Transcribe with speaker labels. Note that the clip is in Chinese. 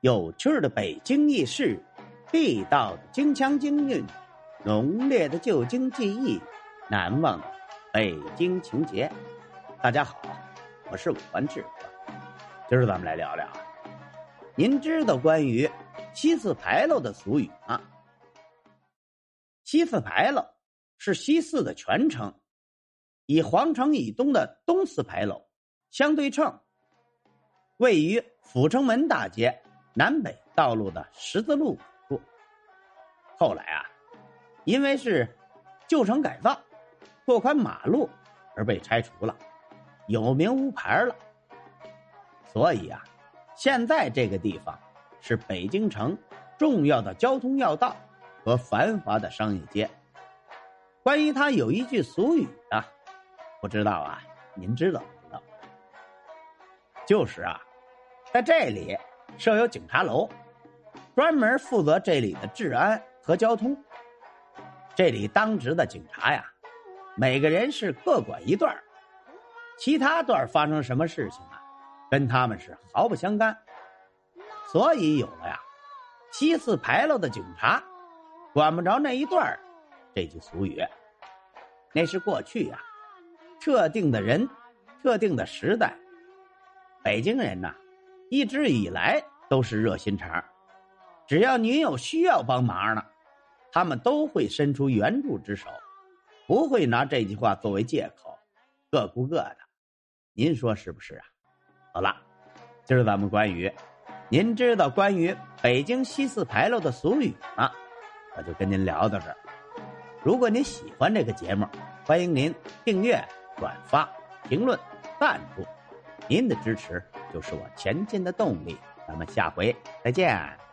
Speaker 1: 有趣的北京轶事，地道的京腔京韵，浓烈的旧京记忆，难忘的北京情节。大家好，我是五环志，今儿咱们来聊聊，您知道关于西四牌楼的俗语吗？西四牌楼是西四的全称，以皇城以东的东四牌楼相对称，位于阜成门大街南北道路的十字路口处。后来啊，因为是旧城改造、拓宽马路而被拆除了，有名无牌了。所以啊，现在这个地方是北京城重要的交通要道。和繁华的商业街。关于它有一句俗语啊，不知道啊，您知道不知道？就是啊，在这里设有警察楼，专门负责这里的治安和交通。这里当值的警察呀，每个人是各管一段其他段发生什么事情啊，跟他们是毫不相干。所以有了呀，西四牌楼的警察。管不着那一段这句俗语，那是过去呀，特定的人，特定的时代。北京人呐，一直以来都是热心肠，只要您有需要帮忙呢，他们都会伸出援助之手，不会拿这句话作为借口，各顾各的。您说是不是啊？好了，今儿咱们关于，您知道关于北京西四牌楼的俗语吗？我就跟您聊到这儿。如果您喜欢这个节目，欢迎您订阅、转发、评论、赞助。您的支持就是我前进的动力。咱们下回再见。